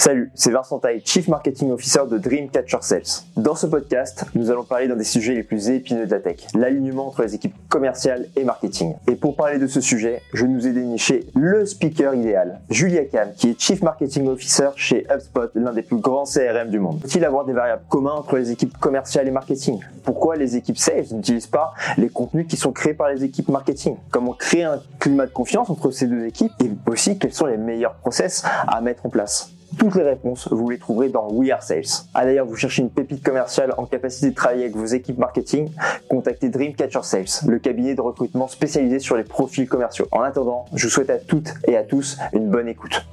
Salut, c'est Vincent Taille, Chief Marketing Officer de Dreamcatcher Sales. Dans ce podcast, nous allons parler d'un des sujets les plus épineux de la tech, l'alignement entre les équipes commerciales et marketing. Et pour parler de ce sujet, je nous ai déniché le speaker idéal, Julia Cam, qui est Chief Marketing Officer chez HubSpot, l'un des plus grands CRM du monde. Faut-il avoir des variables communes entre les équipes commerciales et marketing? Pourquoi les équipes sales n'utilisent pas les contenus qui sont créés par les équipes marketing? Comment créer un climat de confiance entre ces deux équipes? Et aussi, quels sont les meilleurs process à mettre en place? Toutes les réponses, vous les trouverez dans We Are Sales. Ah d'ailleurs, vous cherchez une pépite commerciale en capacité de travailler avec vos équipes marketing, contactez Dreamcatcher Sales, le cabinet de recrutement spécialisé sur les profils commerciaux. En attendant, je vous souhaite à toutes et à tous une bonne écoute.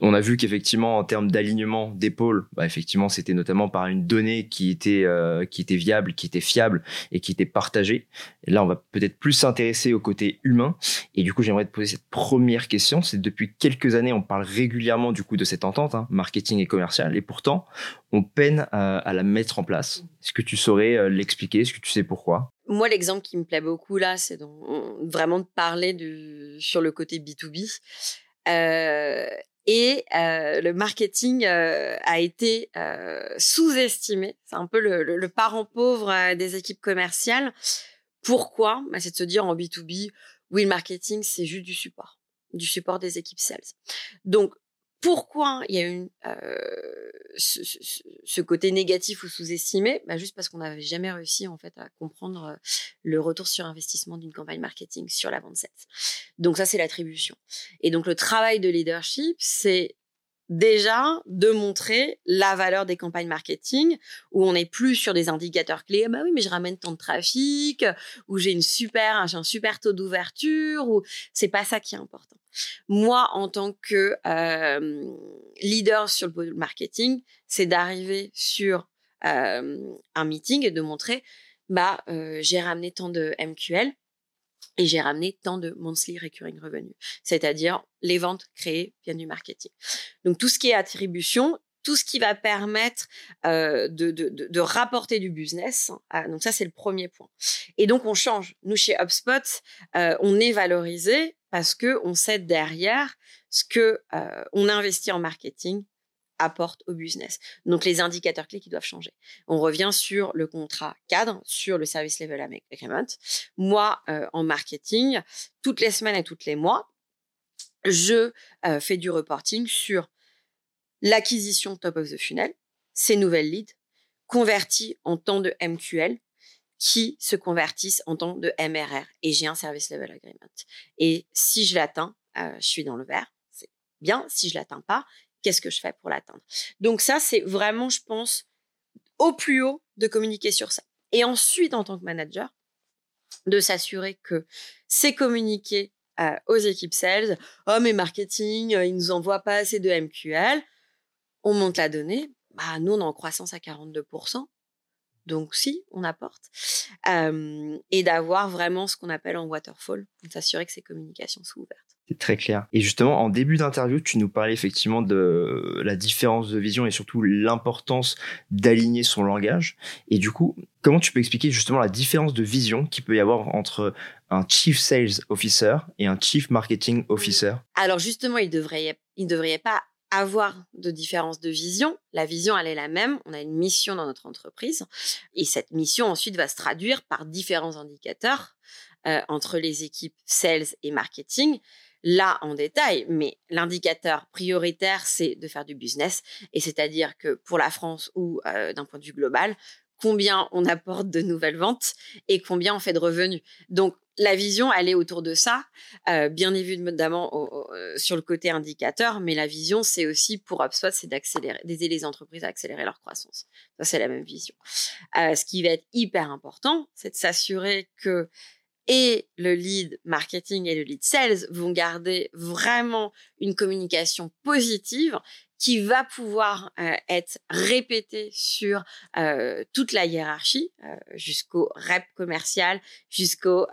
On a vu qu'effectivement en termes d'alignement d'épaule, bah effectivement c'était notamment par une donnée qui était euh, qui était viable, qui était fiable et qui était partagée. Là on va peut-être plus s'intéresser au côté humain. Et du coup j'aimerais te poser cette première question. C'est depuis quelques années on parle régulièrement du coup de cette entente hein, marketing et commercial et pourtant on peine à, la mettre en place. Est-ce que tu saurais euh, l'expliquer? Est-ce que tu sais pourquoi? Moi l'exemple qui me plaît beaucoup là c'est vraiment de parler sur le côté B2B. Euh, et le marketing a été sous-estimé. C'est un peu le, parent pauvre des équipes commerciales. Pourquoi? Bah, C'est de se dire en B2B, oui, le marketing, c'est juste du support, du support des équipes sales. Donc, pourquoi il y a eu euh, ce, côté négatif ou sous-estimé? Bah Juste parce qu'on n'avait jamais réussi en fait à comprendre euh, le retour sur investissement d'une campagne marketing sur la vente 7. Donc ça, c'est l'attribution. Et donc le travail de leadership, c'est déjà de montrer la valeur des campagnes marketing où on n'est plus sur des indicateurs clés. Bah oui, mais je ramène tant de trafic, ou j'ai une super, j'ai un super taux d'ouverture, ou c'est pas ça qui est important. Moi, en tant que euh, leader sur le marketing, c'est d'arriver sur euh, un meeting et de montrer, bah, euh, j'ai ramené tant de MQL, et j'ai ramené tant de monthly recurring revenue, c'est-à-dire les ventes créées viennent du marketing. Donc tout ce qui est attribution, tout ce qui va permettre euh, de, de, de, rapporter du business. Ah, donc ça, c'est le premier point. Et donc, on change. Nous, chez HubSpot, euh, on est valorisé parce que on sait derrière ce que euh, on investit en marketing apporte au business. Donc les indicateurs clés qui doivent changer. On revient sur le contrat cadre, sur le service level agreement. Moi, euh, en marketing, toutes les semaines et tous les mois, je euh, fais du reporting sur l'acquisition top of the funnel, ces nouvelles leads, converties en temps de MQL, qui se convertissent en temps de MRR. Et j'ai un service level agreement. Et si je l'atteins, euh, je suis dans le vert. C'est bien. Si je l'atteins pas, qu'est-ce que je fais pour l'atteindre Donc ça, c'est vraiment, je pense, au plus haut de communiquer sur ça. Et ensuite, en tant que manager, de s'assurer que c'est communiqué euh, aux équipes sales. Oh, mais marketing, euh, ils nous envoient pas assez de MQL. On monte la donnée. Bah, nous, on est en croissance à 42%. Donc, si, on apporte. Euh, et d'avoir vraiment ce qu'on appelle en waterfall, pour s'assurer que ces communications sont ouvertes. C'est très clair. Et justement, en début d'interview, tu nous parlais effectivement de la différence de vision et surtout l'importance d'aligner son langage. Et du coup, comment tu peux expliquer justement la différence de vision qu'il peut y avoir entre un Chief Sales Officer et un Chief Marketing Officer? Alors justement, il devrait, il devrait pas avoir de différence de vision. La vision, elle est la même. On a une mission dans notre entreprise. Et cette mission, ensuite, va se traduire par différents indicateurs euh, entre les équipes sales et marketing là en détail, mais l'indicateur prioritaire, c'est de faire du business. Et c'est-à-dire que pour la France ou euh, d'un point de vue global, combien on apporte de nouvelles ventes et combien on fait de revenus. Donc, la vision, elle est autour de ça, euh, bien évidemment euh, sur le côté indicateur, mais la vision, c'est aussi pour HubSpot, c'est d'aider les entreprises à accélérer leur croissance. Ça, c'est la même vision. ce qui va être hyper important, c'est de s'assurer que et le lead marketing et le lead sales vont garder vraiment une communication positive qui va pouvoir euh, être répétée sur euh, toute la hiérarchie, euh, jusqu'au rep commercial, jusqu'au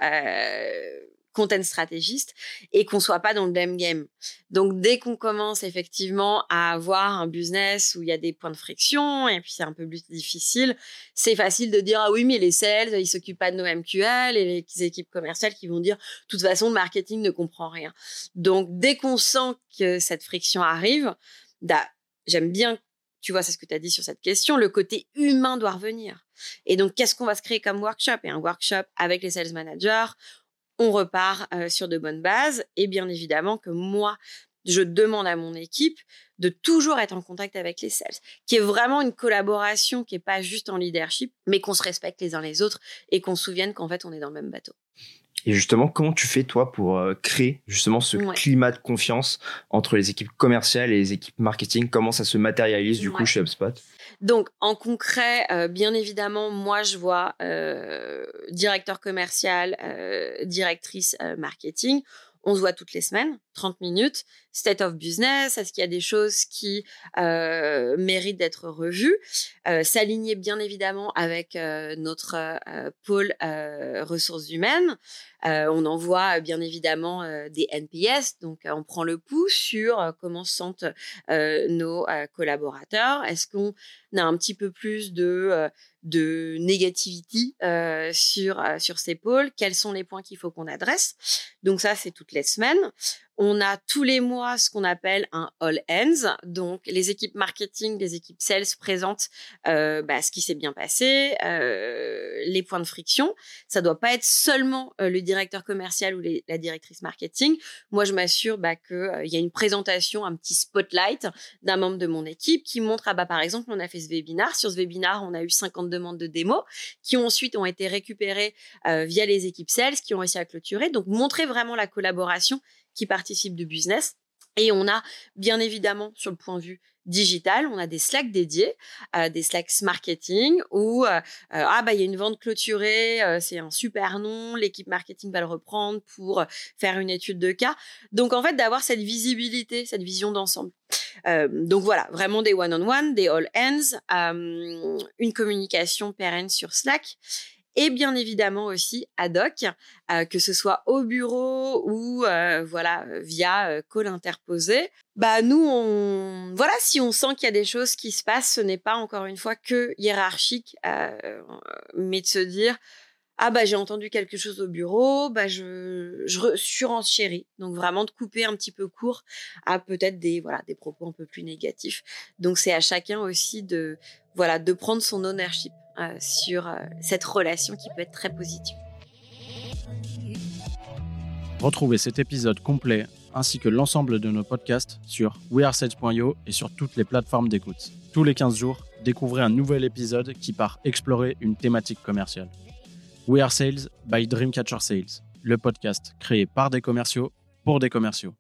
content stratégiste et qu'on soit pas dans le même game. Donc dès qu'on commence effectivement à avoir un business où il y a des points de friction et puis c'est un peu plus difficile, c'est facile de dire ah oui mais les sales ils s'occupent pas de nos MQL et les équipes commerciales qui vont dire de toute façon le marketing ne comprend rien. Donc dès qu'on sent que cette friction arrive, bah, j'aime bien tu vois, c'est ce que tu as dit sur cette question, le côté humain doit revenir. Et donc, qu'est-ce qu'on va se créer comme workshop? Et un workshop avec les sales managers, on repart euh, sur de bonnes bases. Et bien évidemment que moi, je demande à mon équipe de toujours être en contact avec les sales, qui est vraiment une collaboration qui n'est pas juste en leadership, mais qu'on se respecte les uns les autres et qu'on se souvienne qu'en fait, on est dans le même bateau. Et justement, comment tu fais toi pour euh, créer justement ce climat de confiance entre les équipes commerciales et les équipes marketing? Comment ça se matérialise du coup chez HubSpot? Donc en concret, euh, bien évidemment, moi je vois euh, directeur commercial, directrice marketing. On se voit toutes les semaines, 30 minutes. State of business, est-ce qu'il y a des choses qui euh, méritent d'être revues? Euh, S'aligner bien évidemment avec euh, notre pôle ressources humaines. on envoie bien évidemment des NPS, donc on prend le pouls sur comment se sentent nos collaborateurs. Est-ce qu'on a un petit peu plus de de négativité sur sur ces pôles Quels sont les points qu'il faut qu'on adresse? Donc ça, c'est toutes les semaines. On a tous les mois ce qu'on appelle un all ends. Donc, les équipes marketing, les équipes sales présentent euh, bah, ce qui s'est bien passé, euh, les points de friction. Ça doit pas être seulement euh, le directeur commercial ou la directrice marketing. Moi, je m'assure bah, qu'il y a une présentation, un petit spotlight d'un membre de mon équipe qui montre, ah bah, par exemple, on a fait ce webinar. Sur ce webinar, on a eu 50 demandes de démo qui ensuite ont été récupérées via les équipes sales qui ont réussi à clôturer. Donc, montrer vraiment la collaboration qui participent du business. Et on a bien évidemment sur le point de vue digital, on a des Slack dédiés, euh, des Slacks marketing où euh, euh, ah bah il y a une vente clôturée, c'est un super nom, l'équipe marketing va le reprendre pour faire une étude de cas. Donc en fait d'avoir cette visibilité, cette vision d'ensemble. donc voilà, vraiment des one on one, des all ends, une communication pérenne sur Slack et bien évidemment aussi ad hoc, euh, que ce soit au bureau ou euh, voilà via euh, call interposé. Bah nous on voilà si on sent qu'il y a des choses qui se passent, ce n'est pas encore une fois que hiérarchique, mais de se dire ah bah j'ai entendu quelque chose au bureau, bah je, je surenchéris. Donc vraiment de couper un petit peu court à peut-être des voilà des propos un peu plus négatifs. Donc c'est à chacun aussi de voilà de prendre son ownership. Euh, sur euh, cette relation qui peut être très positive. Retrouvez cet épisode complet ainsi que l'ensemble de nos podcasts sur wearesales.io et sur toutes les plateformes d'écoute. Tous les 15 jours, découvrez un nouvel épisode qui part explorer une thématique commerciale. We Are Sales by Dreamcatcher Sales, le podcast créé par des commerciaux pour des commerciaux.